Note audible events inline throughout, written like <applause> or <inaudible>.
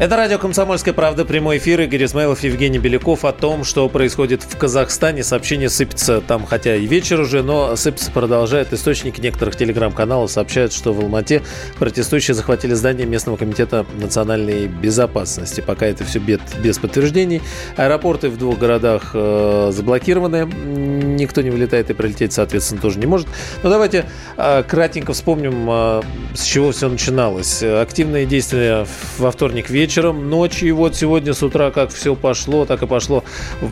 Это радио «Комсомольская правда», прямой эфир. Игорь Измайлов, Евгений Беляков о том, что происходит в Казахстане. Сообщение сыпется там, хотя и вечер уже, но сыпется продолжает. Источники некоторых телеграм-каналов сообщают, что в Алмате протестующие захватили здание местного комитета национальной безопасности. Пока это все без, без подтверждений. Аэропорты в двух городах э, заблокированы. Никто не вылетает и прилететь, соответственно, тоже не может. Но давайте э, кратенько вспомним, э, с чего все начиналось. Активные действия во вторник вечером вечером, ночью. И вот сегодня с утра как все пошло, так и пошло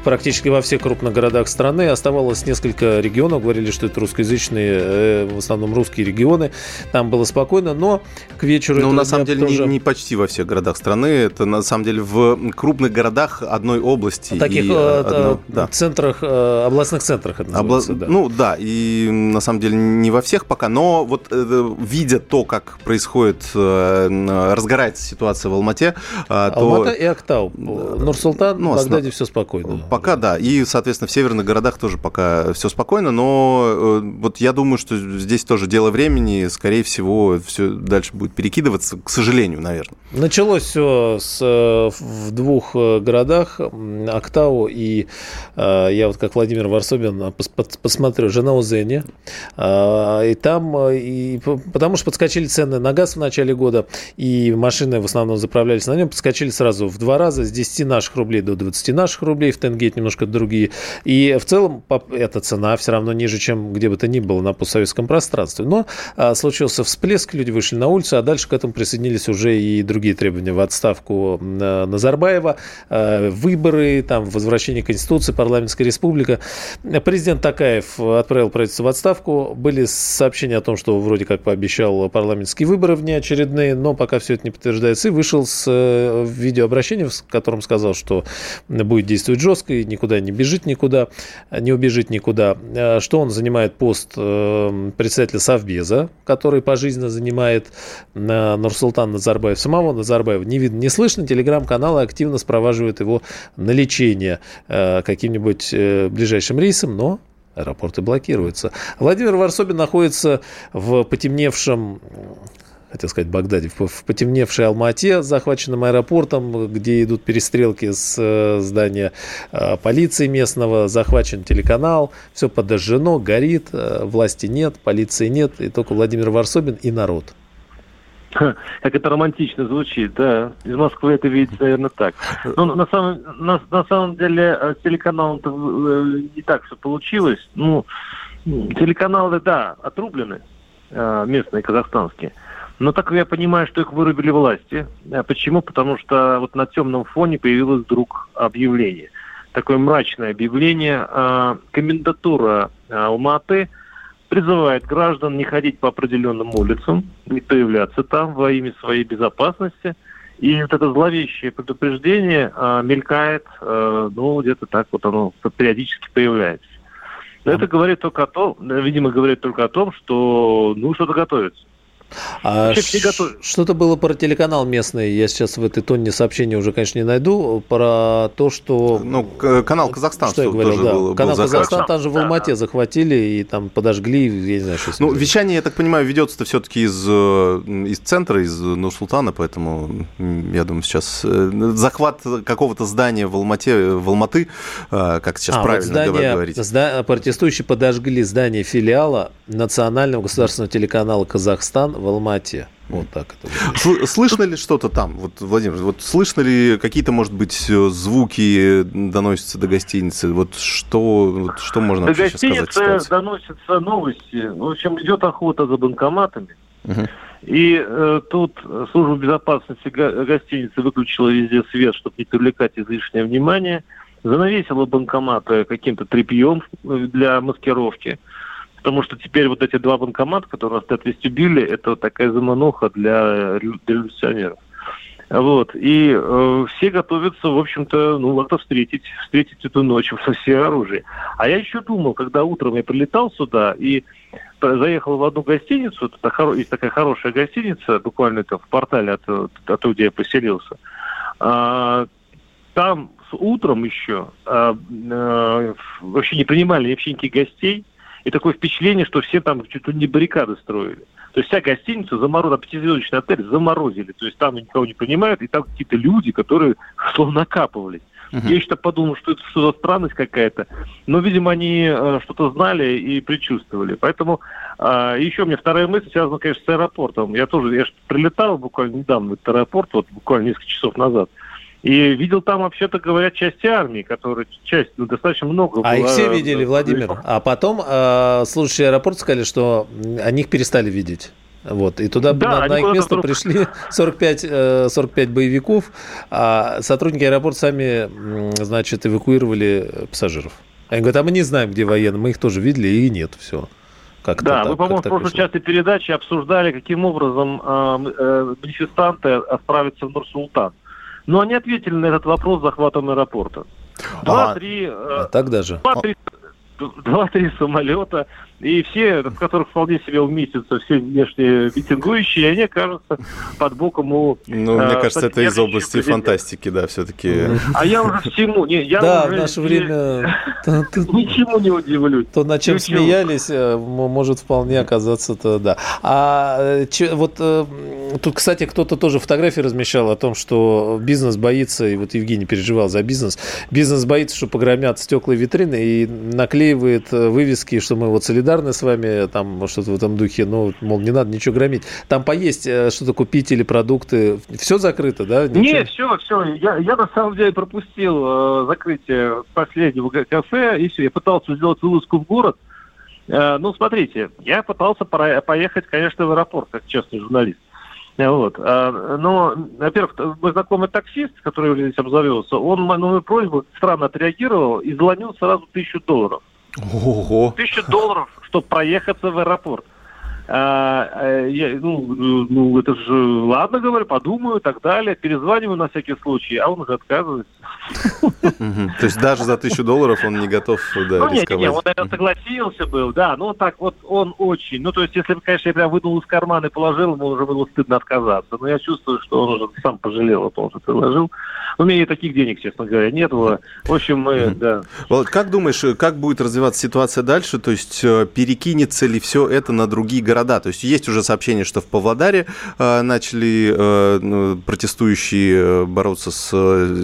практически во всех крупных городах страны. Оставалось несколько регионов, говорили, что это русскоязычные, э, в основном русские регионы. Там было спокойно, но к вечеру... Ну, на самом деле, тоже... не, не почти во всех городах страны. Это, на самом деле, в крупных городах одной области. Таких и, э, одно, да. центрах, э, областных центрах это Обла... да. Ну, да, и на самом деле не во всех пока, но вот видя то, как происходит, разгорается ситуация в Алмате, то... Алмата и Актау. Нур-Султан, ну, Багдаде все спокойно. Пока да. И, соответственно, в северных городах тоже пока все спокойно, но э, вот я думаю, что здесь тоже дело времени, скорее всего, все дальше будет перекидываться, к сожалению, наверное. Началось все с, э, в двух э, городах, Актау и я вот как Владимир Варсобин посмотрю, жена Узене, и там, и, потому что подскочили цены на газ в начале года, и машины в основном заправлялись на нем, подскочили сразу в два раза, с 10 наших рублей до 20 наших рублей, в тенге это немножко другие. И в целом эта цена все равно ниже, чем где бы то ни было на постсоветском пространстве. Но а, случился всплеск, люди вышли на улицу, а дальше к этому присоединились уже и другие требования в отставку а, Назарбаева, а, выборы, там, возвращение Конституции, парламентская республика. Президент Такаев отправил правительство в отставку. Были сообщения о том, что вроде как пообещал парламентские выборы внеочередные, но пока все это не подтверждается. И вышел с Э, видеообращение, в котором сказал, что будет действовать жестко и никуда не бежит никуда, не убежит никуда, э, что он занимает пост э, председателя Совбеза, который пожизненно занимает Нурсултан Назарбаев. Самого Назарбаева не видно, не слышно, телеграм-каналы активно спроваживают его на лечение каким-нибудь ближайшим рейсом, но аэропорты блокируются. Владимир Варсобин находится в потемневшем хотел сказать, Багдаде, в потемневшей Алмате, захваченном аэропортом, где идут перестрелки с э, здания э, полиции местного, захвачен телеканал, все подожжено, горит, э, власти нет, полиции нет, и только Владимир Варсобин и народ. Как это романтично звучит, да. Из Москвы это видится, наверное, так. Но на самом, на, на самом деле с телеканалом не так все получилось. Ну, телеканалы, да, отрублены, местные, казахстанские. Но так я понимаю, что их вырубили власти. А почему? Потому что вот на темном фоне появилось вдруг объявление. Такое мрачное объявление. А, комендатура а, Алматы призывает граждан не ходить по определенным улицам, не появляться там во имя своей безопасности. И вот это зловещее предупреждение а, мелькает, а, ну, где-то так вот оно периодически появляется. Но это говорит только о том, видимо, говорит только о том, что ну что-то готовится. А что-то было про телеканал местный, я сейчас в этой тонне сообщения уже, конечно, не найду, про то, что... Ну, канал Казахстан, что я говорил, тоже да. был, канал был Казахстан, там же в Алмате да. захватили и там подожгли, я не знаю, что Ну, вещание, я так понимаю, ведется-то все-таки из, э, из центра, из Нур-Султана, поэтому, я думаю, сейчас э, захват какого-то здания в Алмате, в Алматы, э, как сейчас а, правильно вот здание, говорить. Зда... Протестующие подожгли здание филиала национального государственного телеканала «Казахстан» в Алмате. Вот так это. Слышно ли что-то там? Вот, Владимир, вот слышно ли какие-то, может быть, звуки доносятся до гостиницы? Вот что, вот что можно до вообще сказать? До гостиницы доносятся новости. В общем, идет охота за банкоматами. Угу. И э, тут служба безопасности гостиницы выключила везде свет, чтобы не привлекать излишнее внимание. Занавесила банкоматы каким-то тряпьем для маскировки. Потому что теперь вот эти два банкомата, которые стоят в вестибюле, это такая замануха для, для революционеров. Вот. И э, все готовятся, в общем-то, ну, как-то встретить, встретить эту ночь со все оружие. А я еще думал, когда утром я прилетал сюда, и заехал в одну гостиницу, есть такая хорошая гостиница, буквально это в портале от, от где я поселился. А, там с утром еще а, а, вообще не принимали вообще никаких гостей, и такое впечатление, что все там чуть ли не баррикады строили. То есть вся гостиница заморозила, пятизвездочный отель заморозили. То есть там никого не принимают, и там какие-то люди, которые <laughs> словно накапывались. Uh-huh. Я еще подумал, что это что за странность какая-то. Но, видимо, они э, что-то знали и предчувствовали. Поэтому э, еще у меня вторая мысль связана, конечно, с аэропортом. Я тоже, я прилетал буквально недавно в этот аэропорт, вот буквально несколько часов назад. И видел там, вообще-то говоря, части армии, которые часть, ну, достаточно много. А была, их все видели, Владимир. А потом э, служащие аэропорта сказали, что они их перестали видеть. Вот, и туда да, на, на их место вдруг... пришли <laughs> 45, 45 э, боевиков, а сотрудники аэропорта сами, значит, эвакуировали пассажиров. Они говорят, а мы не знаем, где военные, мы их тоже видели, и нет, все. Как да, так, мы, по-моему, в прошлой части передачи обсуждали, каким образом э, э, манифестанты отправятся в Нур-Султан. Но они ответили на этот вопрос захватом аэропорта. Два-три... А, а так даже? Два-три два-три самолета, и все, в которых вполне себе уместятся все внешние митингующие, они окажутся под боком у... Ну, мне э, кажется, это из области президента. фантастики, да, все-таки. А я уже всему... Не, я да, уже в наше время... <laughs> Ничему не удивлюсь. То, над чем смеялись, э, может вполне оказаться-то, да. А э, вот тут, кстати, кто-то тоже фотографии размещал о том, что бизнес боится, и вот Евгений переживал за бизнес, бизнес боится, что погромят стекла и витрины, и наклеивает вывески, что мы вот солидарны солидарны с вами, там что-то в этом духе, ну, мол, не надо ничего громить. Там поесть, э, что-то купить или продукты, все закрыто, да? Ничего? Нет, все, все. Я, я на самом деле пропустил э, закрытие последнего кафе, и все. Я пытался сделать вылазку в город. Э, ну, смотрите, я пытался поехать, конечно, в аэропорт, как честный журналист. Вот. А, но, во-первых, мой знакомый таксист, который здесь обзавелся, он на мою просьбу странно отреагировал и заломил сразу тысячу долларов. Ого. Тысячу долларов, чтобы проехаться в аэропорт. А, а, я, ну, ну, это же, ладно, говорю, подумаю и так далее. Перезваниваю на всякий случай, а он уже отказывается. То есть даже за тысячу долларов он не готов да, ну, нет, нет, он, наверное, согласился был, да. Ну, так вот, он очень... Ну, то есть, если бы, конечно, я прям вынул из кармана и положил, ему уже было стыдно отказаться. Но я чувствую, что он уже сам пожалел о том, что предложил. У меня и таких денег, честно говоря, нет было. В общем, мы, да. Вот как думаешь, как будет развиваться ситуация дальше? То есть, э, перекинется ли все это на другие города? То есть, есть уже сообщение, что в Павлодаре э, начали э, ну, протестующие бороться с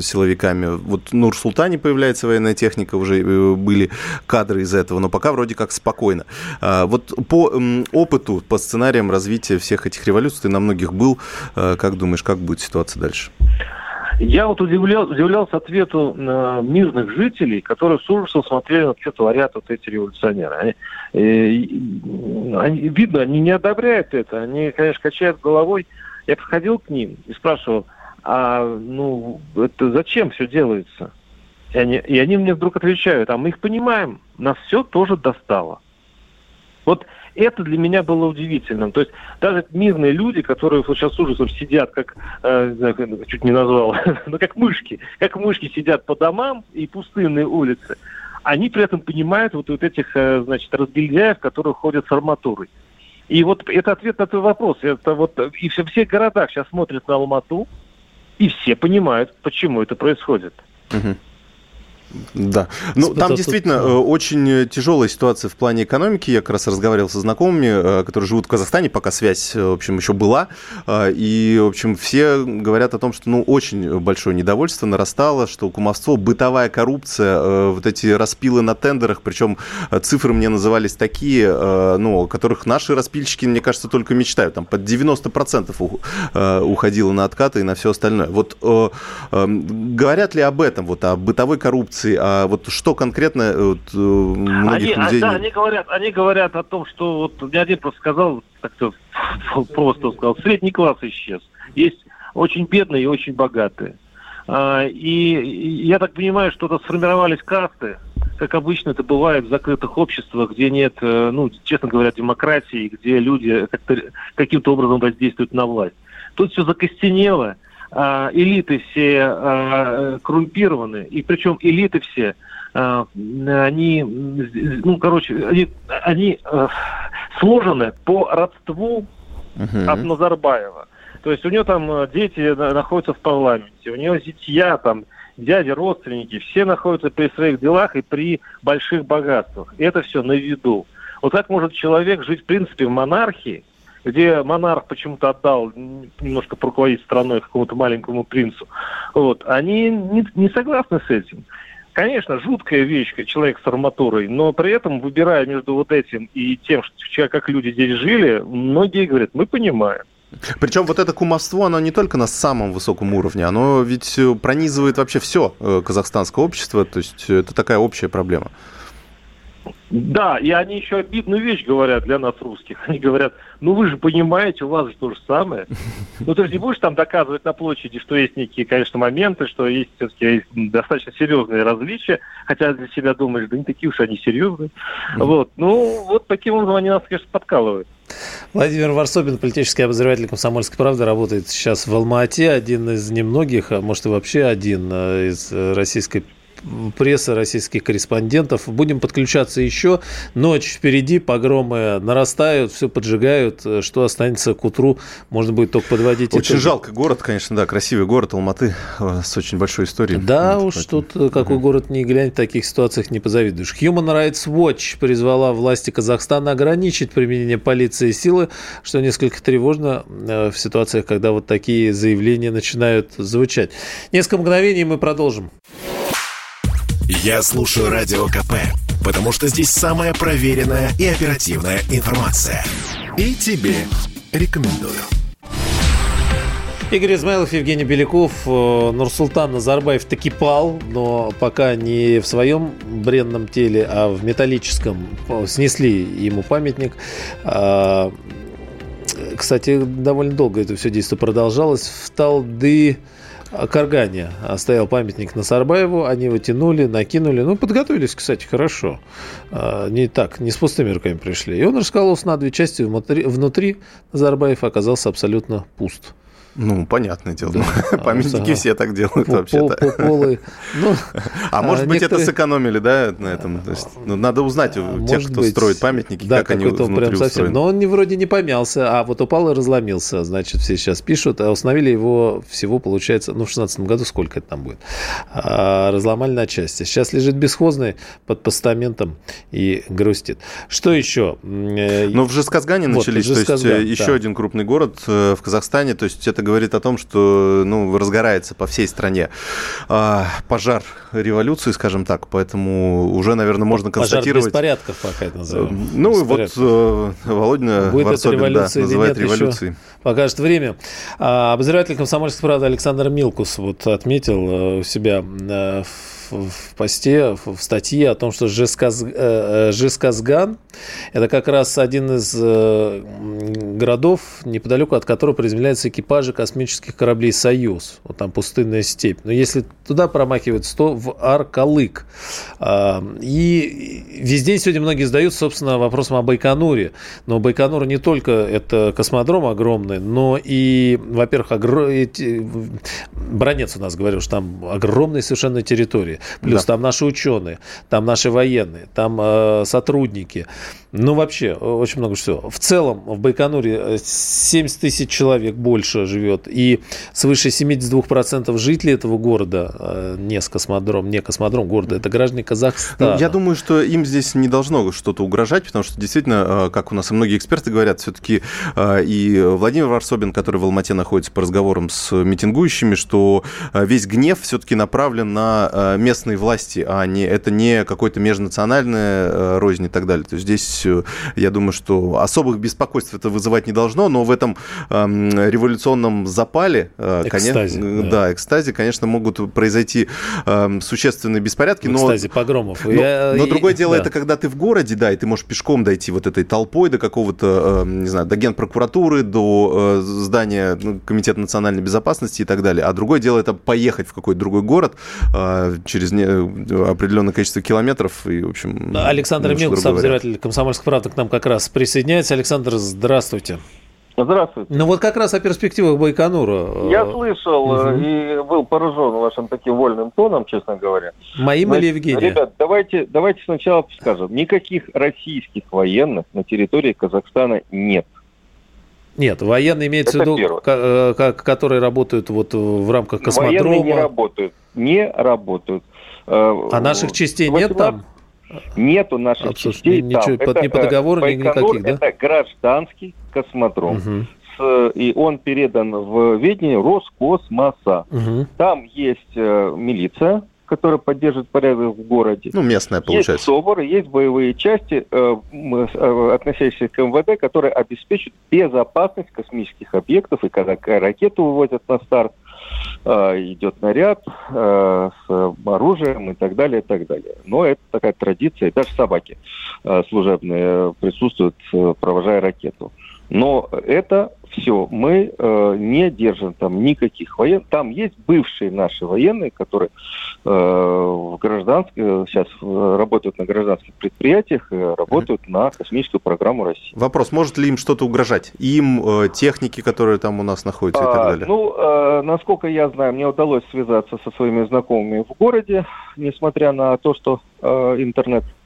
силовиками вот Нур-Султане появляется военная техника, уже э, были кадры из этого, но пока вроде как спокойно. А, вот по опыту, по сценариям развития всех этих революций, ты на многих был, э, как думаешь, как будет ситуация дальше? Я вот удивлял, удивлялся ответу э, мирных жителей, которые с ужасом смотрели, на что творят вот эти революционеры. Они, э, они, видно, они не одобряют это. Они, конечно, качают головой. Я подходил к ним и спрашивал, а ну это зачем все делается? И они, и они мне вдруг отвечают, а мы их понимаем, нас все тоже достало. Вот это для меня было удивительным. То есть даже мирные люди, которые сейчас с ужасом сидят, как, э, не знаю, чуть не назвал, <laughs> ну как мышки, как мышки сидят по домам и пустынные улицы, они при этом понимают вот, вот этих, э, значит, разгильдяев, которые ходят с арматурой. И вот это ответ на твой вопрос. Это вот и все, все городах сейчас смотрят на Алмату, и все понимают, почему это происходит. Угу. Да. Ну, там действительно. Э, очень тяжелая ситуация в плане экономики. Я как раз разговаривал со знакомыми, э, которые живут в Казахстане, пока связь, э, в общем, еще была. И, в общем, все говорят о том, что, ну, очень большое недовольство нарастало, что кумовство, бытовая коррупция, вот эти распилы на тендерах, причем цифры мне назывались такие, ну, о которых наши распильщики, мне кажется, только мечтают. Там под 90% уходило на откаты и на все остальное. Вот говорят ли об этом, вот о бытовой коррупции, коррупции, а вот что конкретно э, вот, э, многих они, людей... Да, они говорят, они говорят о том, что вот мне один просто сказал, так-то <laughs> просто сказал, средний класс исчез. Есть очень бедные и очень богатые. А, и я так понимаю, что это сформировались касты, как обычно это бывает в закрытых обществах, где нет, э, ну, честно говоря, демократии, где люди каким-то образом воздействуют на власть. Тут все закостенело, а, элиты все а, коррумпированы, и причем элиты все, а, они, ну, короче, они, они сложены по родству угу. от Назарбаева. То есть у него там дети находятся в парламенте, у него зятья там, дяди, родственники, все находятся при своих делах и при больших богатствах. И это все на виду. Вот как может человек жить, в принципе, в монархии, где монарх почему-то отдал немножко руководить страной какому-то маленькому принцу. Вот. Они не, не согласны с этим. Конечно, жуткая вещь, человек с арматурой, но при этом, выбирая между вот этим и тем, что, как люди здесь жили, многие говорят, мы понимаем. Причем вот это кумовство, оно не только на самом высоком уровне, оно ведь пронизывает вообще все э, казахстанское общество, то есть это такая общая проблема. Да, и они еще обидную вещь говорят для нас, русских. Они говорят, ну вы же понимаете, у вас же то же самое. Ну ты же не будешь там доказывать на площади, что есть некие, конечно, моменты, что есть все-таки достаточно серьезные различия, хотя для себя думаешь, да не такие уж они серьезные. Вот, ну вот таким образом они нас, конечно, подкалывают. Владимир Варсобин, политический обозреватель «Комсомольской правды», работает сейчас в Алма-Ате, один из немногих, а может и вообще один э, из российской пресса российских корреспондентов. Будем подключаться еще. Ночь впереди, погромы нарастают, все поджигают. Что останется к утру, можно будет только подводить. Очень итоги. жалко город, конечно, да, красивый город Алматы э, с очень большой историей. Да вот, уж тут э, какой город не глянь, в таких ситуациях не позавидуешь. Human Rights Watch призвала власти Казахстана ограничить применение полиции и силы, что несколько тревожно э, в ситуациях, когда вот такие заявления начинают звучать. Несколько мгновений мы продолжим. Я слушаю Радио КП, потому что здесь самая проверенная и оперативная информация. И тебе рекомендую. Игорь Измайлов, Евгений Беляков, э, Нурсултан Назарбаев таки пал, но пока не в своем бренном теле, а в металлическом. Снесли ему памятник. А, кстати, довольно долго это все действие продолжалось. В Талды Каргане стоял памятник Насарбаеву, они его тянули, накинули. Ну, подготовились, кстати, хорошо. А, не так, не с пустыми руками пришли. И он раскололся на две части. Внутри, внутри Назарбаев оказался абсолютно пуст. Ну, понятное дело. Да. <laughs> Памятники а, все так делают вообще-то. Полы. Ну, <laughs> а может быть, некоторые... это сэкономили, да, на этом? То есть, ну, надо узнать у тех, кто быть, строит памятники, да, как они внутри прям совсем. устроены. Но он не, вроде не помялся, а вот упал и разломился. Значит, все сейчас пишут. А установили его всего, получается, ну, в 16 году сколько это там будет? А, разломали на части. Сейчас лежит бесхозный под постаментом и грустит. Что еще? Ну, в Жесказгане вот, начались, то есть э, еще да. один крупный город э, в Казахстане, то есть это говорит о том, что ну, разгорается по всей стране а, пожар революции, скажем так, поэтому уже, наверное, можно констатировать... Пожар беспорядков пока это называем. Ну, и вот э, Володина Будет Варсобин, это революция да, называет нет, революцией. Покажет время. А, обозреватель комсомольской правды Александр Милкус вот отметил э, у себя э, в в посте, в статье о том, что Жесказган э, – это как раз один из э, городов, неподалеку от которого приземляются экипажи космических кораблей «Союз». Вот там пустынная степь. Но если туда промахивается, то в Аркалык. А, и везде сегодня многие задают, собственно, вопросом о Байконуре. Но Байконур не только это космодром огромный, но и, во-первых, огр... Бронец у нас говорил, что там огромная совершенно территория. Плюс да. там наши ученые, там наши военные, там э, сотрудники. Ну, вообще, очень много всего. В целом, в Байконуре 70 э, тысяч человек больше живет. И свыше 72% жителей этого города, э, не с космодром, не космодром города, это граждане Казахстана. Ну, я думаю, что им здесь не должно что-то угрожать, потому что действительно, э, как у нас и многие эксперты говорят, все-таки и Владимир Варсобин, который в Алмате находится по разговорам с митингующими, что весь гнев все-таки направлен на местные власти, а не это не какой-то межнациональная рознь и так далее. То есть здесь я думаю, что особых беспокойств это вызывать не должно, но в этом э, революционном запале, э, экстазе, конечно, да. да, экстазе, конечно, могут произойти э, существенные беспорядки. В экстазе но, погромов. Но, я, но другое дело, да. это когда ты в городе, да, и ты можешь пешком дойти вот этой толпой до какого-то, э, не знаю, до генпрокуратуры, до э, здания ну, Комитета национальной безопасности и так далее. А другое дело, это поехать в какой-то другой город э, через не, определенное количество километров. И, в общем, Александр Милкс, обозреватель комсомольской правда к нам как раз присоединяется. Александр, здравствуйте. Здравствуйте. Ну вот как раз о перспективах Байконура. Я слышал угу. и был поражен вашим таким вольным тоном, честно говоря. Моим Значит, или Евгения? Ребят, давайте, давайте сначала скажем. Никаких российских военных на территории Казахстана нет. Нет, военные имеется в виду, э, которые работают вот в рамках космодрома. Военные не работают. Не работают. А наших частей 18... нет там? Нету наших Абсолютно. частей ничего, там. Под, это, ни по договору, Байконур, никаких, да? Это гражданский космодром. Угу. С, и он передан в ведение Роскосмоса. Угу. Там есть э, милиция, которая поддерживает порядок в городе. Ну, местная, получается. Есть СОБРы, есть боевые части, э, э, относящиеся к МВД, которые обеспечивают безопасность космических объектов. И когда ракету выводят на старт, идет наряд э, с оружием и так далее, и так далее. Но это такая традиция, даже собаки э, служебные присутствуют, провожая ракету. Но это все. Мы э, не держим там никаких военных. Там есть бывшие наши военные, которые э, в гражданских, сейчас работают на гражданских предприятиях, и работают mm-hmm. на космическую программу России. Вопрос, может ли им что-то угрожать? Им, э, техники, которые там у нас находятся а, и так а, далее? Ну, э, насколько я знаю, мне удалось связаться со своими знакомыми в городе, несмотря на то, что э, интернет Э,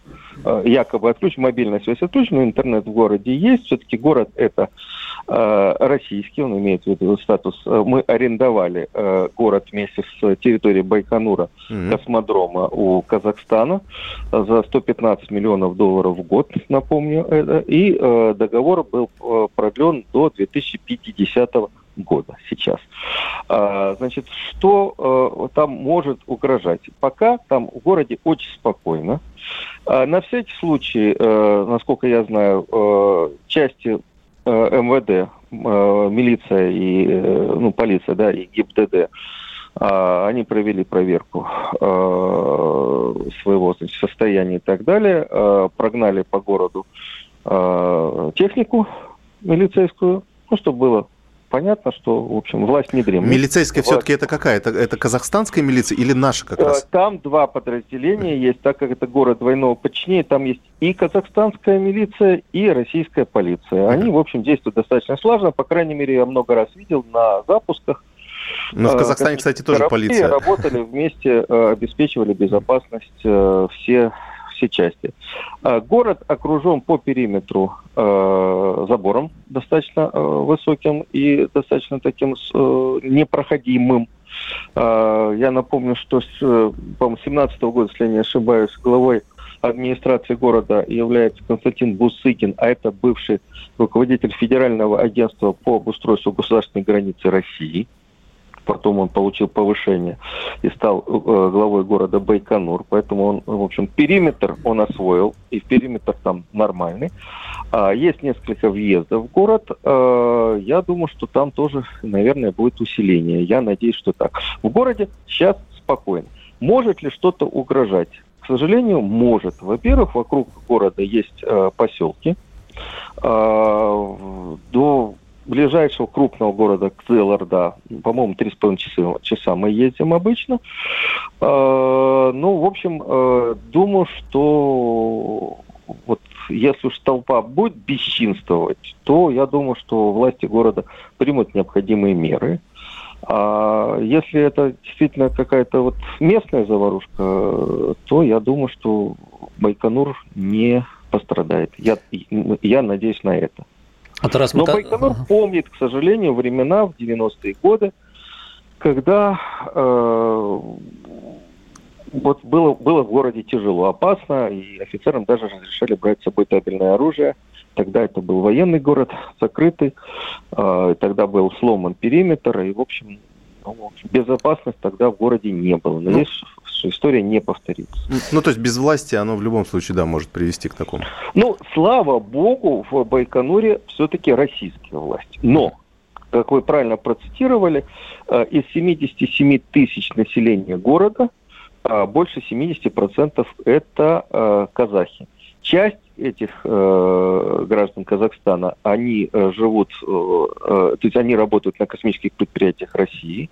якобы отключен, мобильная связь отключена, интернет в городе есть. Все-таки город это э, российский, он имеет в виду статус. Э, мы арендовали город вместе с территорией Байконура, mm-hmm. космодрома у Казахстана за 115 миллионов долларов в год, напомню это. И договор был продлен до 2050 года сейчас. А, значит, что там может угрожать? Пока там в городе очень спокойно. А, на всякий случай, э, насколько я знаю, э, части э, МВД, милиция и ну, полиция, да, и ГИБДД, они провели проверку своего значит, состояния и так далее, прогнали по городу технику милицейскую, ну, чтобы было понятно, что, в общем, власть не дремлет. Милицейская власть... все-таки это какая? Это, это казахстанская милиция или наша как раз? Э, там два подразделения есть, так как это город двойного подчинения, там есть и казахстанская милиция, и российская полиция. Они, в общем, действуют достаточно слаженно, по крайней мере, я много раз видел на запусках. Но в э, Казахстане, кстати, тоже полиция. работали вместе, э, обеспечивали безопасность все все части. А, город окружен по периметру э, забором достаточно э, высоким и достаточно таким э, непроходимым. А, я напомню, что с, по-моему, 17 года, если я не ошибаюсь, главой администрации города является Константин Бусыкин, а это бывший руководитель Федерального агентства по обустройству государственной границы России потом он получил повышение и стал э, главой города Байконур, поэтому он, в общем, периметр он освоил, и периметр там нормальный. А, есть несколько въездов в город, а, я думаю, что там тоже, наверное, будет усиление, я надеюсь, что так. В городе сейчас спокойно. Может ли что-то угрожать? К сожалению, может. Во-первых, вокруг города есть э, поселки. Э, до ближайшего крупного города Кзеларда, по-моему, три с половиной часа, часа мы ездим обычно. Э, ну, в общем, э, думаю, что вот если уж толпа будет бесчинствовать, то я думаю, что власти города примут необходимые меры. А если это действительно какая-то вот местная заварушка, то я думаю, что Байконур не пострадает. Я, я надеюсь на это. А Тарас, Но Байконур ага. помнит, к сожалению, времена в 90-е годы, когда э, вот было, было в городе тяжело, опасно, и офицерам даже разрешали брать с собой табельное оружие. Тогда это был военный город, закрытый, э, тогда был сломан периметр, и, в общем, ну, безопасность тогда в городе не было. Но ну, есть что история не повторится. Ну, то есть без власти оно в любом случае, да, может привести к такому. Ну, слава богу, в Байконуре все-таки российская власть. Но, как вы правильно процитировали, э, из 77 тысяч населения города э, больше 70% это э, казахи. Часть этих э, граждан Казахстана, они э, живут, э, то есть они работают на космических предприятиях России,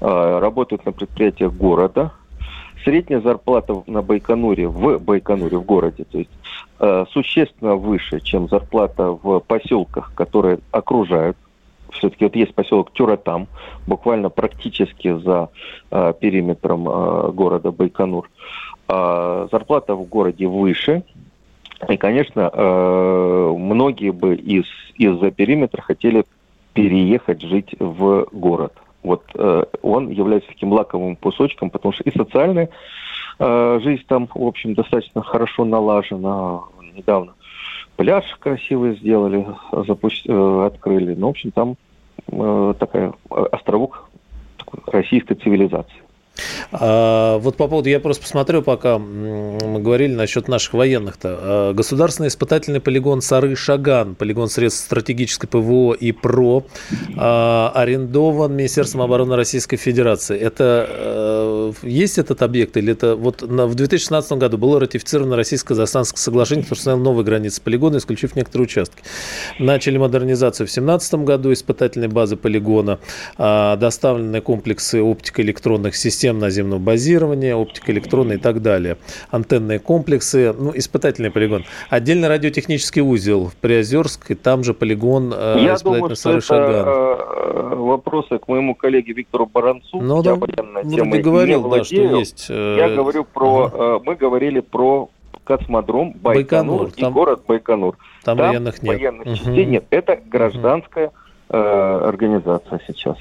работают на предприятиях города, средняя зарплата на Байконуре, в Байконуре, в городе, то есть э, существенно выше, чем зарплата в поселках, которые окружают. Все-таки вот есть поселок Тюратам, буквально практически за э, периметром э, города Байконур. Э, зарплата в городе выше, и, конечно, многие бы из, из-за периметра хотели переехать жить в город. Вот э, он является таким лаковым кусочком, потому что и социальная э, жизнь там, в общем, достаточно хорошо налажена. Недавно пляж красивый сделали, запусти, э, открыли. Ну, в общем, там э, такая э, островок такой, российской цивилизации. А, вот по поводу, я просто посмотрю, пока мы говорили насчет наших военных-то. А, государственный испытательный полигон Сары-Шаган, полигон средств стратегической ПВО и ПРО, а, арендован Министерством обороны Российской Федерации. Это а, есть этот объект или это вот на, в 2016 году было ратифицировано российско-казахстанское соглашение, которое установило новые границы полигона, исключив некоторые участки. Начали модернизацию в 2017 году испытательной базы полигона, а, доставлены комплексы оптико-электронных систем систем наземного базирования, оптика электронная и так далее, антенные комплексы, ну, испытательный полигон. Отдельно радиотехнический узел в Приозерск, и там же полигон э, Я думаю, что это Шаган. Э, вопросы к моему коллеге Виктору Баранцу. Ну, да, вроде говорил, да, что есть. Э... Я говорю про... Ага. Мы говорили про космодром Байконур, Байконур и там, город Байконур. Там, там военных нет. Военных угу. частей нет. Это гражданская угу. э, организация сейчас.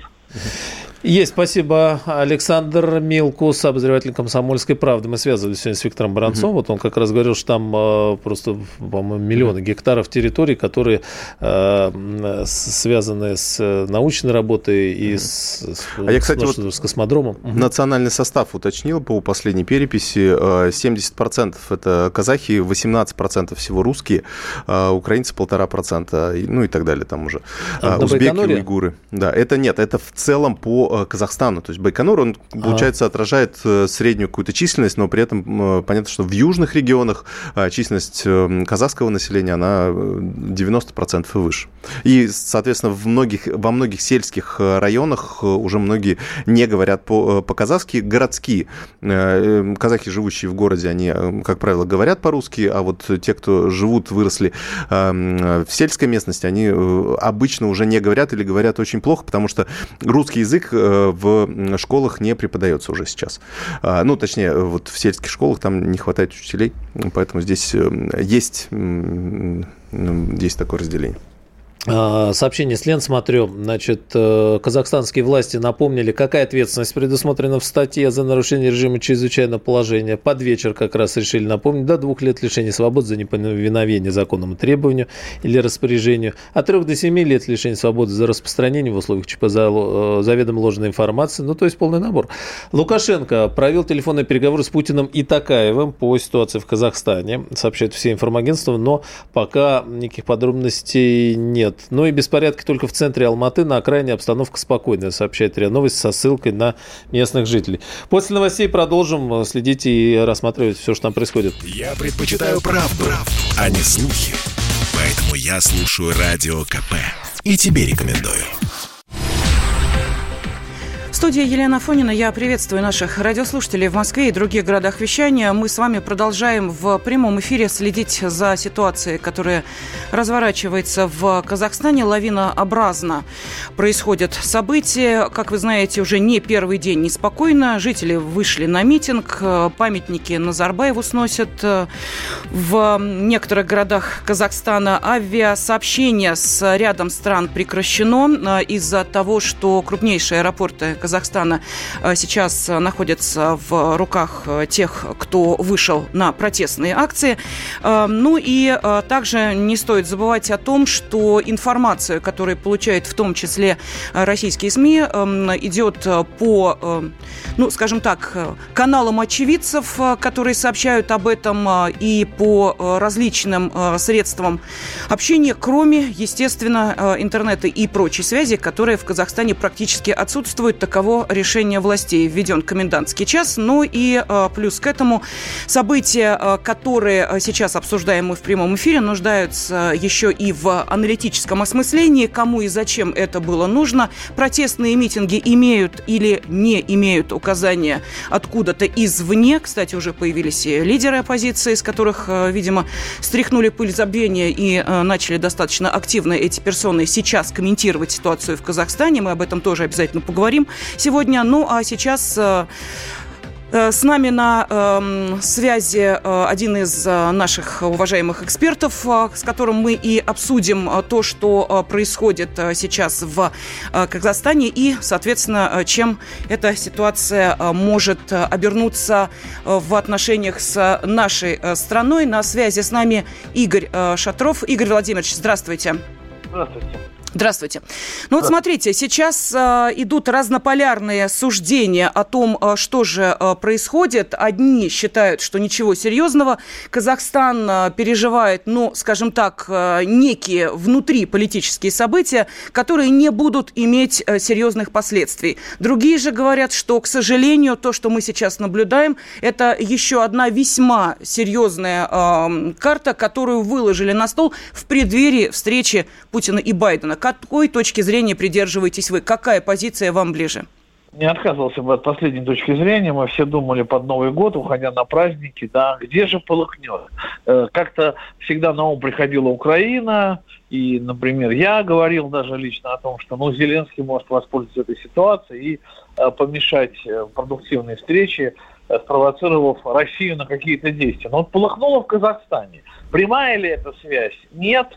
Есть, спасибо. Александр Милкус, обозреватель «Комсомольской правды». Мы связывались сегодня с Виктором Баранцом. Mm-hmm. Вот он как раз говорил, что там э, просто, по-моему, миллионы гектаров территорий, которые э, связаны с научной работой и mm-hmm. с, с, а я, кстати, с, вот с космодромом. Национальный состав уточнил по последней переписи. 70% э, это казахи, 18% всего русские, э, украинцы полтора процента, ну и так далее там уже. А, Узбеки, уйгуры. Да, это нет, это в целом по Э, Казахстану. То есть Байконур, он, получается, отражает э, среднюю какую-то численность, но при этом э, понятно, что в южных регионах численность казахского населения, она 90% и выше. И, соответственно, в многих, во многих сельских районах уже многие не говорят по- по-казахски. Городские казахи, живущие в городе, они, как правило, говорят по-русски, а вот те, кто живут, выросли в сельской местности, они обычно уже не говорят или говорят очень плохо, потому что русский язык в школах не преподается уже сейчас. А, ну, точнее, вот в сельских школах там не хватает учителей, поэтому здесь э, есть, есть такое разделение. А, сообщение с Лен смотрю. Значит, э, казахстанские власти напомнили, какая ответственность предусмотрена в статье за нарушение режима чрезвычайного положения. Под вечер как раз решили напомнить до двух лет лишения свободы за неповиновение законному требованию или распоряжению, от трех до семи лет лишения свободы за распространение в условиях ЧП за э, заведомо ложной информации. Ну, то есть полный набор. Лукашенко провел телефонные переговоры с Путиным и Такаевым по ситуации в Казахстане, сообщают все информагентства, но пока никаких подробностей нет. Ну и беспорядки только в центре Алматы, на окраине обстановка спокойная, сообщает РИА Новость со ссылкой на местных жителей. После новостей продолжим следить и рассматривать все, что там происходит. Я предпочитаю правду, правду а не слухи. Поэтому я слушаю Радио КП. И тебе рекомендую студии Елена Фонина. Я приветствую наших радиослушателей в Москве и других городах вещания. Мы с вами продолжаем в прямом эфире следить за ситуацией, которая разворачивается в Казахстане. Лавинообразно происходят события. Как вы знаете, уже не первый день неспокойно. Жители вышли на митинг. Памятники Назарбаеву сносят. В некоторых городах Казахстана авиасообщение с рядом стран прекращено из-за того, что крупнейшие аэропорты Казахстана Казахстана э, сейчас находятся в руках э, тех, кто вышел на протестные акции. Э, ну и также не стоит забывать о том, что информация, которую получают в том числе российские СМИ, эм, идет по, ну, скажем так, каналам очевидцев, которые сообщают об этом, и по различным средствам общения, кроме, естественно, интернета и прочей связи, которая в Казахстане практически отсутствует. Такова таково решение властей. Введен комендантский час. Ну и плюс к этому события, которые сейчас обсуждаем в прямом эфире, нуждаются еще и в аналитическом осмыслении, кому и зачем это было нужно. Протестные митинги имеют или не имеют указания откуда-то извне. Кстати, уже появились и лидеры оппозиции, из которых, э, видимо, стряхнули пыль забвения и э, начали достаточно активно эти персоны сейчас комментировать ситуацию в Казахстане. Мы об этом тоже обязательно поговорим сегодня. Ну, а сейчас э, Э, с нами на э, связи э, один из э, наших уважаемых экспертов, э, с которым мы и обсудим э, то, что э, происходит э, сейчас в э, Казахстане и, соответственно, э, чем эта ситуация э, может э, обернуться э, в отношениях с нашей э, страной. На связи с нами Игорь э, Шатров. Игорь Владимирович, здравствуйте. Здравствуйте. Здравствуйте. Ну вот смотрите, сейчас э, идут разнополярные суждения о том, э, что же э, происходит. Одни считают, что ничего серьезного. Казахстан э, переживает, ну, скажем так, э, некие внутриполитические события, которые не будут иметь э, серьезных последствий. Другие же говорят, что, к сожалению, то, что мы сейчас наблюдаем, это еще одна весьма серьезная э, карта, которую выложили на стол в преддверии встречи Путина и Байдена какой точки зрения придерживаетесь вы? Какая позиция вам ближе? Не отказывался бы от последней точки зрения. Мы все думали под Новый год, уходя на праздники, да, где же полыхнет? Э, как-то всегда на ум приходила Украина, и, например, я говорил даже лично о том, что ну, Зеленский может воспользоваться этой ситуацией и э, помешать э, продуктивной встрече, спровоцировав Россию на какие-то действия. Но вот полыхнуло в Казахстане. Прямая ли эта связь? Нет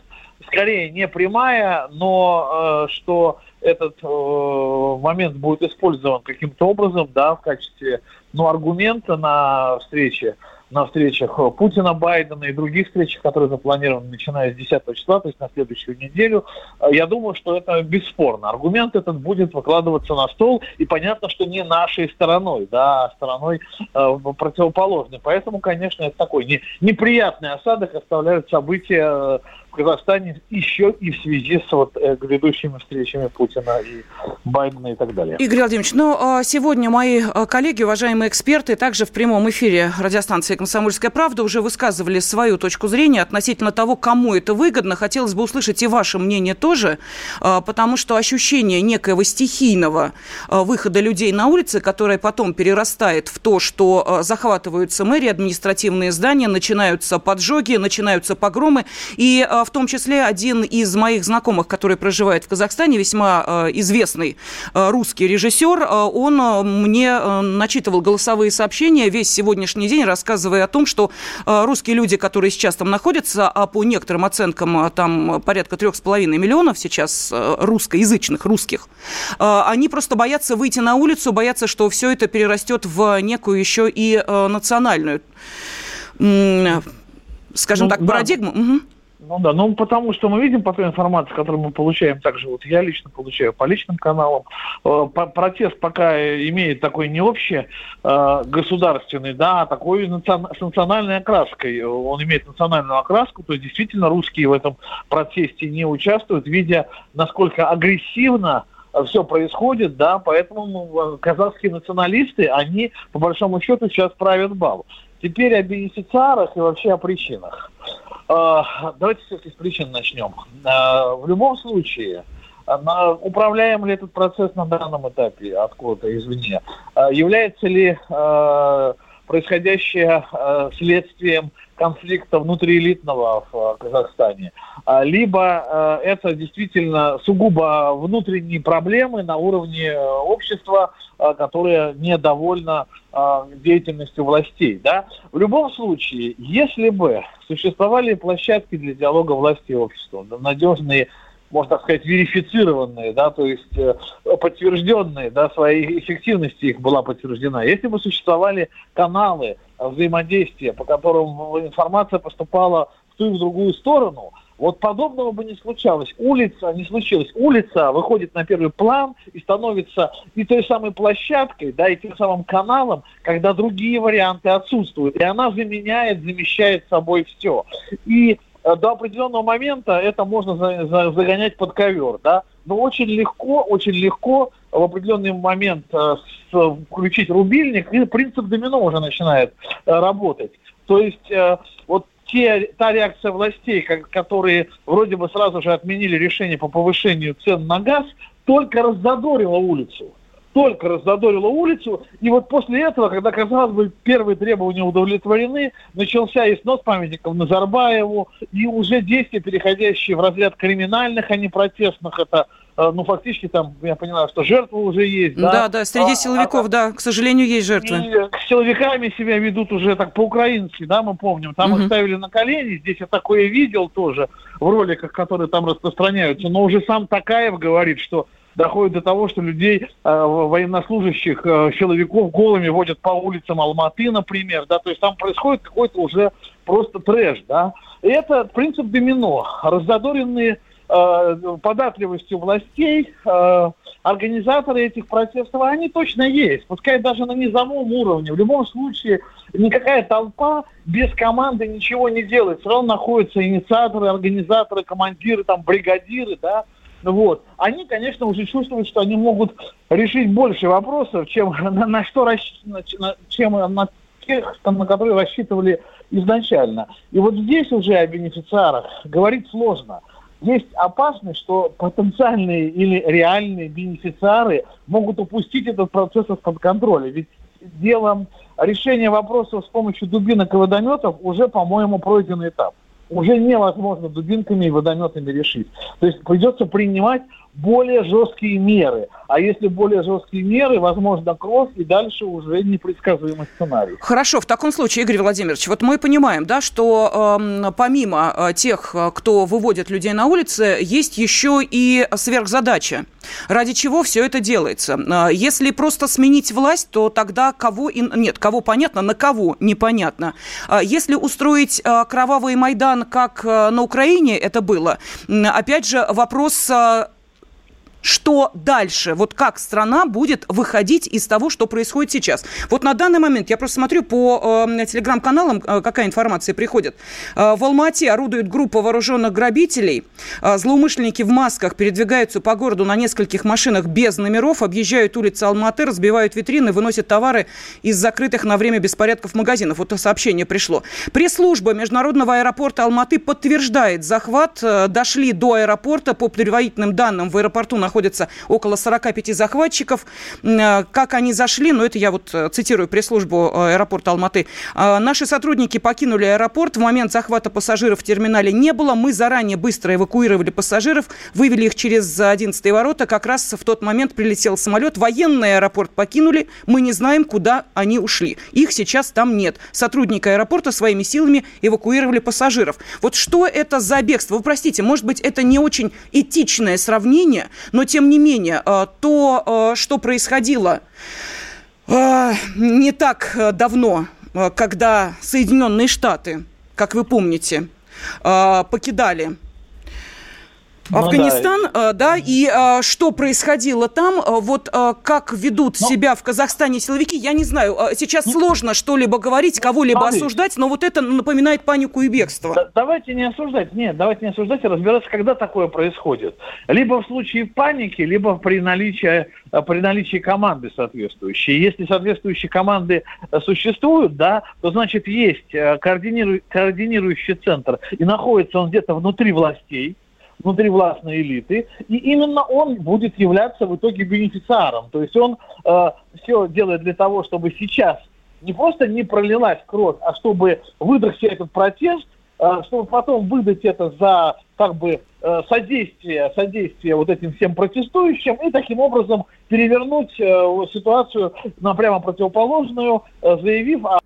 скорее не прямая, но э, что этот э, момент будет использован каким-то образом, да, в качестве, ну, аргумента на встрече, на встречах Путина, Байдена и других встречах, которые запланированы начиная с 10 числа, то есть на следующую неделю, э, я думаю, что это бесспорно. Аргумент этот будет выкладываться на стол, и понятно, что не нашей стороной, да, а стороной э, противоположной. Поэтому, конечно, это такой не, неприятный осадок оставляют события э, Казахстане еще и в связи с вот э, грядущими встречами Путина и Байдена и так далее. Игорь Владимирович, ну, а сегодня мои а, коллеги, уважаемые эксперты, также в прямом эфире радиостанции «Комсомольская правда» уже высказывали свою точку зрения относительно того, кому это выгодно. Хотелось бы услышать и ваше мнение тоже, а, потому что ощущение некоего стихийного выхода людей на улицы, которое потом перерастает в то, что захватываются мэрии, административные здания, начинаются поджоги, начинаются погромы, и в том числе один из моих знакомых, который проживает в Казахстане, весьма э, известный э, русский режиссер, э, он мне начитывал голосовые сообщения весь сегодняшний день, рассказывая о том, что русские люди, которые сейчас там находятся, а по некоторым оценкам там порядка трех с половиной миллионов сейчас русскоязычных, русских, они просто боятся выйти на улицу, боятся, что все это перерастет в некую еще и национальную скажем ну, так, парадигму. Угу. Ну да, ну потому что мы видим по той информации, которую мы получаем, также вот я лично получаю по личным каналам, э, протест пока имеет такой не общий э, государственный, да, а такой с национальной окраской. Он имеет национальную окраску, то есть действительно русские в этом протесте не участвуют, видя, насколько агрессивно все происходит, да, поэтому ну, казахские националисты, они по большому счету сейчас правят бал. Теперь о бенефициарах и вообще о причинах. А, давайте все-таки с причин начнем. А, в любом случае, управляем ли этот процесс на данном этапе откуда-то извне? А, является ли происходящее следствием конфликта внутриэлитного в Казахстане, либо это действительно сугубо внутренние проблемы на уровне общества, которое недовольно деятельностью властей. Да? В любом случае, если бы существовали площадки для диалога власти и общества, надежные можно сказать, верифицированные, да, то есть э, подтвержденные, да, своей эффективности их была подтверждена. Если бы существовали каналы взаимодействия, по которым информация поступала в ту и в другую сторону, вот подобного бы не случалось. Улица, не случилось. Улица выходит на первый план и становится и той самой площадкой, да, и тем самым каналом, когда другие варианты отсутствуют. И она заменяет, замещает собой все. И до определенного момента это можно загонять под ковер, да, но очень легко, очень легко в определенный момент э, включить рубильник, и принцип домино уже начинает э, работать. То есть э, вот те, та реакция властей, которые вроде бы сразу же отменили решение по повышению цен на газ, только раззадорила улицу только раззадорила улицу. И вот после этого, когда, казалось бы, первые требования удовлетворены, начался и снос памятников Назарбаеву, и уже действия, переходящие в разряд криминальных, а не протестных, это э, ну, фактически там, я понимаю, что жертвы уже есть, да? Да, да, среди а, силовиков, а, да, к сожалению, есть жертвы. И силовиками себя ведут уже так по-украински, да, мы помним. Там угу. их ставили на колени, здесь я такое видел тоже в роликах, которые там распространяются. Но уже сам Такаев говорит, что доходит до того, что людей, э, военнослужащих, э, силовиков голыми водят по улицам Алматы, например, да, то есть там происходит какой-то уже просто трэш, да. И это принцип домино. Раззадоренные э, податливостью властей, э, организаторы этих протестов, они точно есть, пускай даже на низовом уровне. В любом случае, никакая толпа без команды ничего не делает. Все равно находятся инициаторы, организаторы, командиры, там, бригадиры, да, вот. Они, конечно, уже чувствуют, что они могут решить больше вопросов, чем <laughs> на, на что рассчитано, чем на тех, на которые рассчитывали изначально. И вот здесь уже о бенефициарах говорить сложно. Есть опасность, что потенциальные или реальные бенефициары могут упустить этот процесс из-под контроля. Ведь делом решения вопросов с помощью дубинок и водометов уже, по-моему, пройденный этап уже невозможно дубинками и водометами решить. То есть придется принимать более жесткие меры. А если более жесткие меры, возможно, кровь, и дальше уже непредсказуемый сценарий. Хорошо, в таком случае, Игорь Владимирович, вот мы понимаем, да, что э, помимо э, тех, кто выводит людей на улицы, есть еще и сверхзадача. Ради чего все это делается? Э, если просто сменить власть, то тогда кого... И... Нет, кого понятно, на кого непонятно. Э, если устроить э, кровавый Майдан, как на Украине это было, опять же, вопрос что дальше? Вот как страна будет выходить из того, что происходит сейчас? Вот на данный момент, я просто смотрю по э, телеграм-каналам, э, какая информация приходит. Э, в Алмате орудует группа вооруженных грабителей. Э, злоумышленники в масках передвигаются по городу на нескольких машинах без номеров, объезжают улицы Алматы, разбивают витрины, выносят товары из закрытых на время беспорядков магазинов. Вот сообщение пришло. Пресс-служба Международного аэропорта Алматы подтверждает захват. Э, дошли до аэропорта. По предварительным данным, в аэропорту находится находится около 45 захватчиков. Э, как они зашли, ну это я вот э, цитирую пресс-службу э, аэропорта Алматы. Наши сотрудники покинули аэропорт. В момент захвата пассажиров в терминале не было. Мы заранее быстро эвакуировали пассажиров, вывели их через 11 ворота. Как раз в тот момент прилетел самолет. Военный аэропорт покинули. Мы не знаем, куда они ушли. Их сейчас там нет. Сотрудники аэропорта своими силами эвакуировали пассажиров. Вот что это за бегство? Вы простите, может быть, это не очень этичное сравнение, но но тем не менее, э, то, э, что происходило э, не так давно, когда Соединенные Штаты, как вы помните, покидали ну, Афганистан, да. да, и а, что происходило там, вот а, как ведут но... Ну. себя в Казахстане силовики, я не знаю, сейчас ну... сложно что-либо говорить, кого-либо Смотри. осуждать, но вот это напоминает панику и бегство. Да, давайте не осуждать, нет, давайте не осуждать, а разбираться, когда такое происходит. Либо в случае паники, либо при наличии, при наличии команды соответствующей. Если соответствующие команды существуют, да, то значит есть координиру... координирующий центр, и находится он где-то внутри властей, внутривластной элиты, и именно он будет являться в итоге бенефициаром. То есть он э, все делает для того, чтобы сейчас не просто не пролилась кровь, а чтобы выдохся этот протест, э, чтобы потом выдать это за как бы э, содействие, содействие вот этим всем протестующим и таким образом перевернуть э, ситуацию на прямо противоположную, заявив о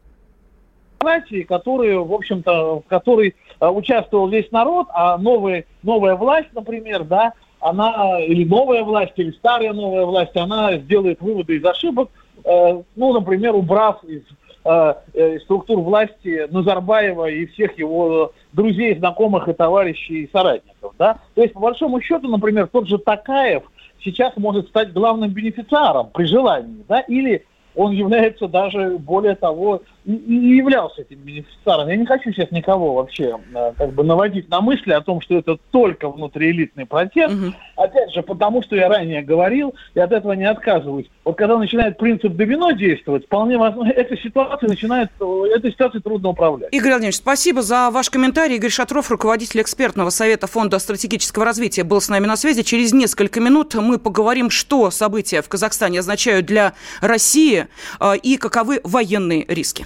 демократии, которые, в общем-то, в которой э, участвовал весь народ, а новый, новая власть, например, да, она, или новая власть, или старая новая власть, она сделает выводы из ошибок, э, ну, например, убрав из э, э структур власти Назарбаева и всех его друзей, знакомых и товарищей и соратников, да. То есть, по большому счету, например, тот же Такаев сейчас может стать главным бенефициаром при желании, да, или он является даже, более того, не являлся этим бенефициаром. Я не хочу сейчас никого вообще э, как бы наводить на мысли о том, что это только внутриэлитный протест. Угу. Опять же, потому что я ранее говорил, и от этого не отказываюсь. Вот когда начинает принцип домино действовать, вполне возможно, эта ситуация начинает, этой ситуацией трудно управлять. Игорь Владимирович, спасибо за ваш комментарий. Игорь Шатров, руководитель экспертного совета Фонда стратегического развития, был с нами на связи. Через несколько минут мы поговорим, что события в Казахстане означают для России э, и каковы военные риски.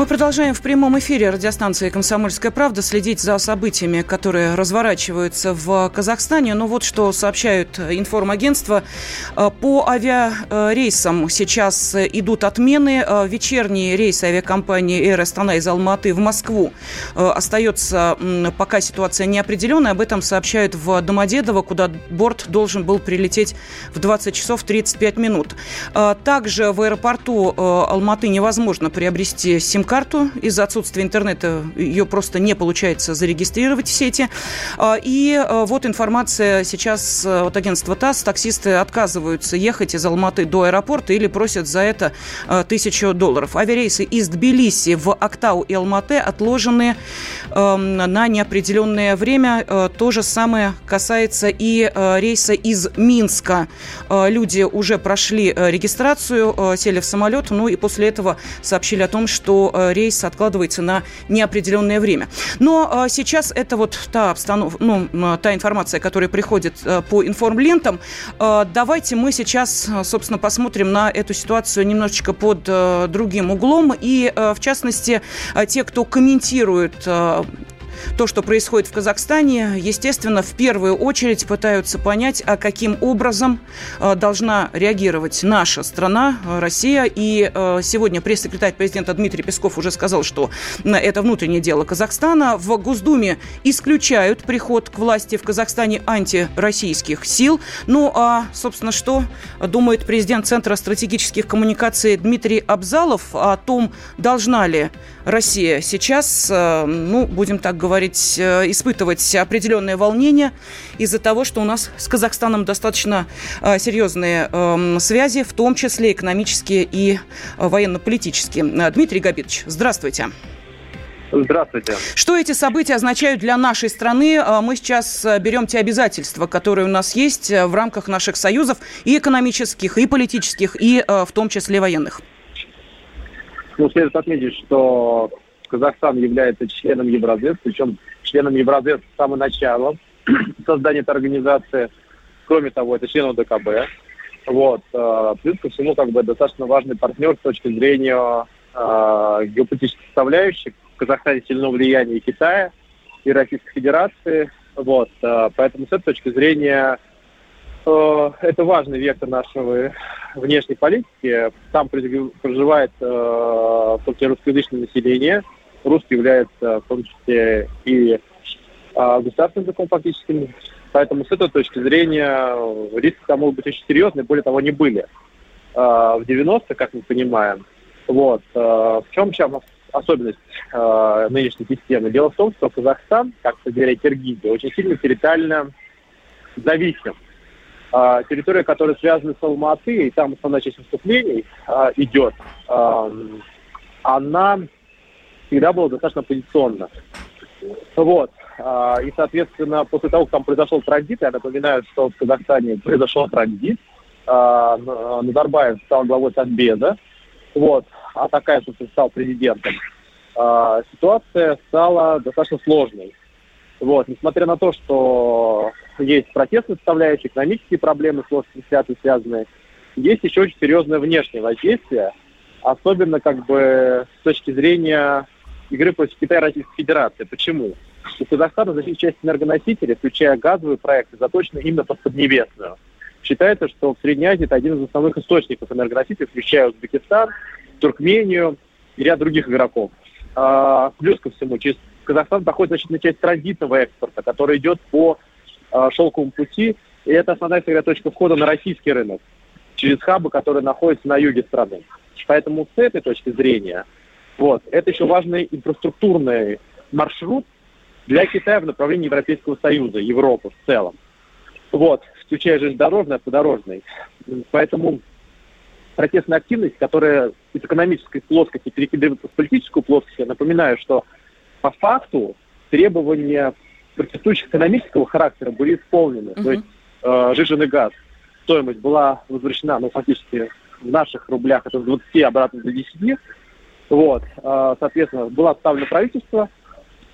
Мы продолжаем в прямом эфире радиостанции «Комсомольская правда» следить за событиями, которые разворачиваются в Казахстане. Ну вот что сообщают информагентства. Э, по авиарейсам сейчас идут отмены. Э, вечерние рейсы авиакомпании «Эйр Астана» из Алматы в Москву э, остается пока ситуация неопределенная. Об этом сообщают в Домодедово, куда борт должен был прилететь в 20 часов 35 минут. Также в аэропорту Алматы невозможно приобрести сим сим-карту. Из-за отсутствия интернета ее просто не получается зарегистрировать в сети. А, и а, вот информация сейчас а, от агентства ТАСС. Таксисты отказываются ехать из Алматы до аэропорта или просят за это тысячу долларов. Авиарейсы из Тбилиси в Актау и Алматы отложены на неопределенное время. То же самое касается и рейса из Минска. Люди уже прошли регистрацию, сели в самолет, ну и после этого сообщили о том, что Э, рейс откладывается на неопределенное время. Но э, сейчас это вот та обстановка, ну, та информация, которая приходит э, по информлентам. Давайте мы сейчас, собственно, посмотрим на эту ситуацию немножечко под другим углом. И, в частности, те, кто комментирует то, что происходит в Казахстане, естественно, в первую очередь пытаются понять, а каким образом э, должна реагировать наша страна, э, Россия. И э, сегодня пресс-секретарь президента Дмитрий Песков уже сказал, что это внутреннее дело Казахстана. В Госдуме исключают приход к власти в Казахстане антироссийских сил. Ну, а, собственно, что думает президент Центра стратегических коммуникаций Дмитрий Абзалов о том, должна ли Россия сейчас, ну, будем так говорить, говорить, э, испытывать определенные волнения из-за того, что у нас с Казахстаном достаточно э, серьезные эм, связи, в том числе экономические и э, военно-политические. Дмитрий Габитович, здравствуйте. Здравствуйте. Что эти события означают для нашей страны? Мы сейчас берем те обязательства, которые у нас есть в рамках наших союзов и экономических, и политических, и в том числе военных. Ну, следует отметить, что Казахстан является членом Евразес, причем членом Евразес с самого начала <clears throat> создания этой организации. Кроме того, это член ОДКБ. Вот. Э, плюс ко всему, как бы достаточно важный партнер с точки зрения э, геополитических составляющих. В Казахстане сильно влияние Китая, и Российской Федерации. Вот. Э, поэтому с этой точки зрения это важный вектор нашего внешней политики. Там проживает э, русскоязычное население русский является в том числе и а, государственным языком фактически. Поэтому с этой точки зрения риски там могут быть очень серьезные, более того, не были а, в 90-х, как мы понимаем. Вот. А, в чем сейчас особенность нынешней системы? Дело в том, что Казахстан, как говоря, Киргизия, очень сильно территориально зависим. Территория, которая связана с Алматы, и там основная часть выступлений идет, она всегда было достаточно позиционно. Вот. А, и, соответственно, после того, как там произошел транзит, я напоминаю, что в Казахстане произошел транзит, а, Назарбаев стал главой Совбеза, вот, а такая, собственно, стал президентом, а, ситуация стала достаточно сложной. Вот, несмотря на то, что есть протестные составляющие, экономические проблемы, сложности связанные, есть еще очень серьезное внешнее воздействие, особенно как бы с точки зрения игры против Китая Российской Федерации. Почему? У Казахстана значительная часть энергоносителей, включая газовые проекты, заточены именно под Поднебесную. Считается, что в Средней Азии это один из основных источников энергоносителей, включая Узбекистан, Туркмению и ряд других игроков. А, плюс ко всему, через Казахстан проходит значительная часть транзитного экспорта, который идет по а, шелковому пути, и это основная всегда точка входа на российский рынок через хабы, которые находятся на юге страны. Поэтому с этой точки зрения вот. Это еще важный инфраструктурный маршрут для Китая в направлении Европейского Союза, Европы в целом. Вот, включая железнодорожный, автодорожный. Поэтому протестная активность, которая из экономической плоскости перекидывается в политическую плоскость, я напоминаю, что по факту требования протестующих экономического характера были исполнены. Uh-huh. То есть э, жиженый газ, стоимость была возвращена, ну, фактически в наших рублях это с 20 обратно до 10. Вот, э, соответственно, было отставлено правительство,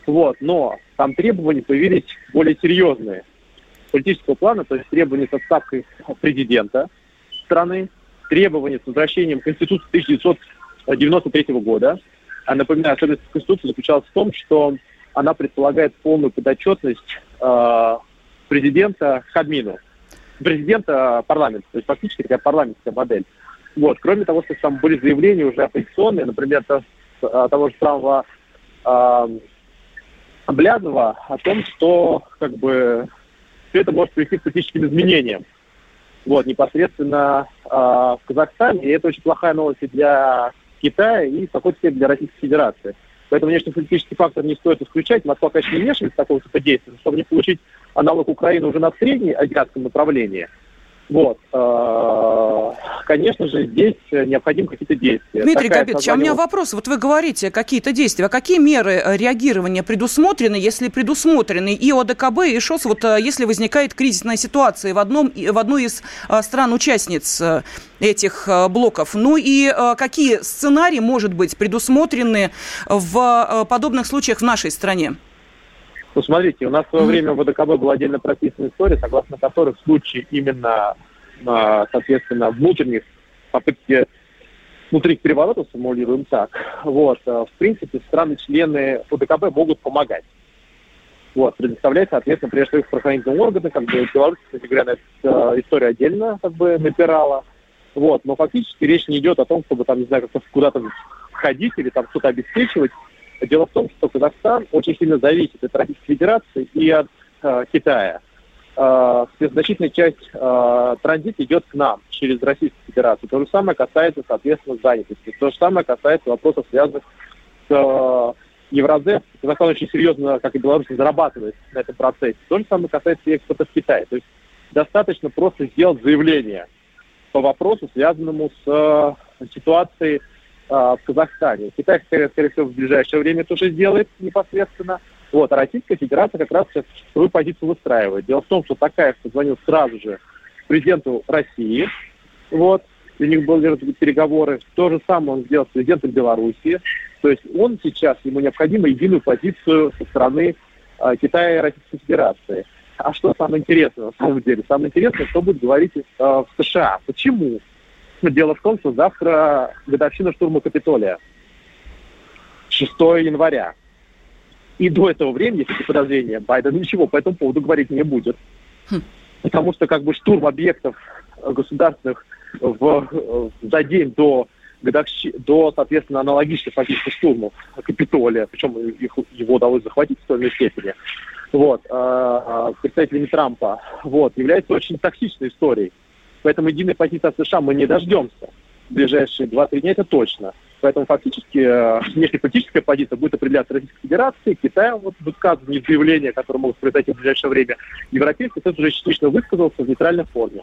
вот, но там требования появились более серьезные политического плана, то есть требования с отставкой президента страны, требования с возвращением Конституции 1993 года. А напоминаю, особенность Конституции заключалась в том, что она предполагает полную подотчетность э, президента Хадмину, президента парламента, то есть фактически такая парламентская модель. Вот. Кроме того, что там были заявления уже оппозиционные, например, то, а, того же самого э, Блядова о том, что как бы все это может привести к политическим изменениям. Вот, непосредственно э, в Казахстане. И это очень плохая новость для Китая и в какой-то степени для Российской Федерации. Поэтому внешнеполитический фактор не стоит исключать. Москва, конечно, не вмешивается в такого типа действия, чтобы не получить аналог Украины уже на среднеазиатском направлении – вот. Э, конечно же, здесь необходимы какие-то действия. Дмитрий Габитович, а у меня вопрос. Вот вы говорите, какие-то действия. А какие меры э, реагирования предусмотрены, если предусмотрены и ОДКБ, и ШОС, вот э, если возникает кризисная ситуация в, одном, в одной из стран-участниц этих блоков? Ну и какие сценарии, может быть, предусмотрены в подобных случаях в нашей стране? Ну, смотрите, у нас в свое время в ВДКБ была отдельно прописана история, согласно которой в случае именно, а, соответственно, внутренних попытки внутренних переворотов, сформулируем так, вот, а, в принципе, страны-члены ОДКБ могут помогать. Вот, предоставлять, соответственно, прежде всего правоохранительные органы, как бы Беларусь, кстати говоря, на эту э, историю отдельно как бы напирала. Вот, но фактически речь не идет о том, чтобы там, не знаю, как-то куда-то входить или там что-то обеспечивать. Дело в том, что Казахстан очень сильно зависит от Российской Федерации и от э, Китая. Э, значительная часть э, транзита идет к нам через Российскую Федерацию. То же самое касается, соответственно, занятости. То же самое касается вопросов, связанных с э, Евразес. Казахстан очень серьезно, как и Беларусь, зарабатывает на этом процессе. То же самое касается и экспорта в Китай. То есть достаточно просто сделать заявление по вопросу, связанному с э, ситуацией в Казахстане. Китай, скорее, всего, в ближайшее время тоже сделает непосредственно. Вот, а Российская Федерация как раз сейчас свою позицию выстраивает. Дело в том, что Такаев позвонил сразу же президенту России, вот, у них были переговоры. То же самое он сделал с президентом Беларуси. То есть он сейчас, ему необходимо единую позицию со стороны э, Китая и Российской Федерации. А что самое интересное на самом деле? Самое интересное, что будет говорить э, в США. Почему? Дело в том, что завтра годовщина штурма Капитолия. 6 января. И до этого времени, если подозрения, Байден ничего по этому поводу говорить не будет. Хм. Потому что как бы штурм объектов государственных в, за день до годовщи, до, соответственно, аналогичных фактически штурмов Капитолия, причем их, его удалось захватить в той или степени, вот, э, представителями Трампа, вот, является очень токсичной историей. Поэтому единой позиции от США мы не дождемся в ближайшие 2-3 дня, это точно. Поэтому фактически э, <laughs> внешнеполитическая позиция будет определяться Российской Федерацией, Китаем, вот высказывания, заявления, которые могут произойти в ближайшее время. Европейский Союз уже частично высказался в нейтральной форме.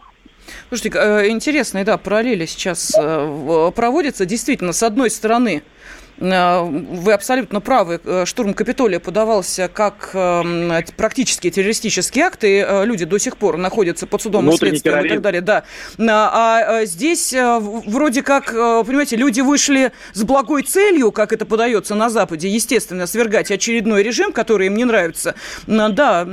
Слушайте, э, интересные, да, параллели сейчас э, проводятся. Действительно, с одной стороны, Э, вы абсолютно правы. Э, штурм Капитолия подавался как э, практически террористический акт, и люди до сих пор находятся под судом и следствием и так далее. Да. А, а здесь вроде как, понимаете, люди вышли с благой целью, как это подается на Западе, естественно, свергать очередной режим, который им не нравится. Да.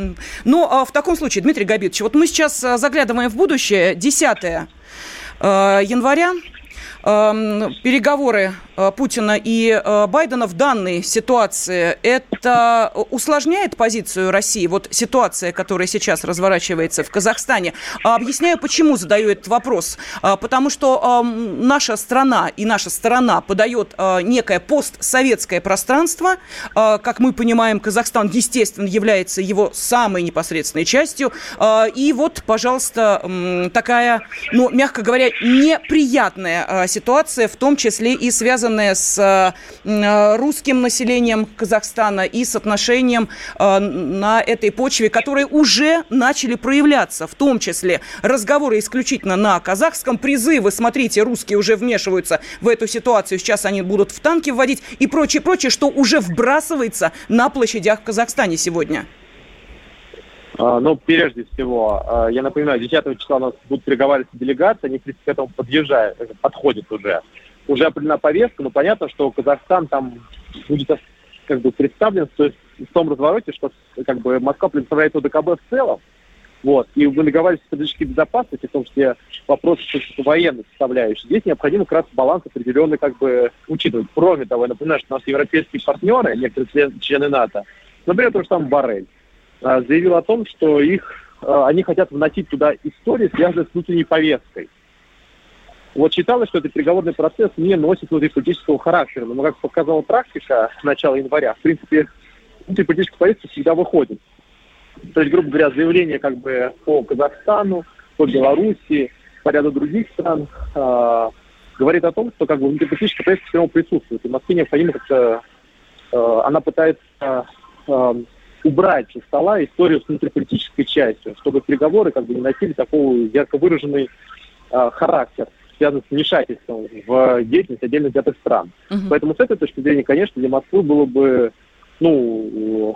Но а в таком случае, Дмитрий Габитович, вот мы сейчас заглядываем в будущее. 10 января переговоры э, Путина и э, Байдена в данной ситуации, это усложняет позицию России? Вот ситуация, которая сейчас разворачивается в Казахстане. Объясняю, почему задаю этот вопрос. А, потому что эм, наша страна и наша сторона подает э, некое постсоветское пространство. Как мы понимаем, Казахстан, естественно, является его самой непосредственной частью. И вот, пожалуйста, такая, ну, мягко говоря, неприятная ситуация, в том числе и связанная связанное с русским населением Казахстана и с отношением на этой почве, которые уже начали проявляться, в том числе разговоры исключительно на казахском, призывы, смотрите, русские уже вмешиваются в эту ситуацию, сейчас они будут в танки вводить и прочее, прочее, что уже вбрасывается на площадях в Казахстане сегодня. А, ну, прежде всего, а, я напоминаю, 10 числа у нас будут переговариваться делегации, они, в принципе, к этому подъезжают, э, подходят уже. Уже определена повестка, но понятно, что Казахстан там будет как бы представлен то есть, в том развороте, что как бы Москва представляет ОДКБ в целом, вот. И мы договаривались о стратегической безопасности, в том числе вопросы военной составляющей. Здесь необходимо как раз баланс определенный как бы учитывать. Кроме того, я напоминаю, что у нас европейские партнеры, некоторые члены НАТО, например, то же самое Барель, а, заявил о том, что их, а, они хотят вносить туда истории, связанные с внутренней повесткой. Вот считалось, что этот переговорный процесс не носит внутриполитического характера. Но, как показала практика с начала января, в принципе, внутриполитическая повестка всегда выходит. То есть, грубо говоря, заявление как бы по Казахстану, по Белоруссии, по ряду других стран э, говорит о том, что как бы внутриполитическая повестка все равно присутствует. И Москве необходимо как-то, э, она пытается э, убрать со стола историю с внутриполитической частью, чтобы переговоры как бы не носили такого ярко выраженный э, характер связан с вмешательством в деятельность отдельных взятых стран. Uh-huh. Поэтому с этой точки зрения, конечно, для Москвы было бы ну,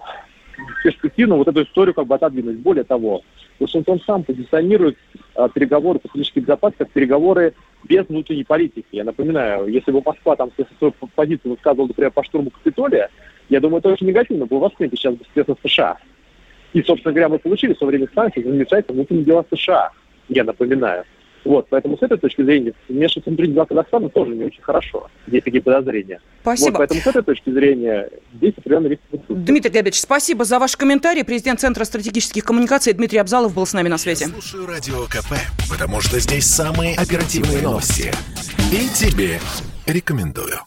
перспективно вот эту историю как бы отодвинуть. Более того, Вашингтон сам позиционирует а, переговоры по стратегической безопасности как переговоры без внутренней политики. Я напоминаю, если бы Москва там свою позицию высказывала, например, по штурму Капитолия, я думаю, это очень негативно было воспринято сейчас бы США. И, собственно говоря, мы получили в свое время санкции за вмешательство в внутренние дела США, я напоминаю. Вот, поэтому с этой точки зрения вмешиваться внутри дела Казахстана тоже не очень хорошо. Есть такие подозрения. Спасибо. Вот, поэтому с этой точки зрения здесь определенно риск Дмитрий Глебович, спасибо за ваш комментарий. Президент Центра стратегических коммуникаций Дмитрий Абзалов был с нами на связи. Я слушаю Радио КП, потому что здесь самые оперативные новости. И тебе рекомендую.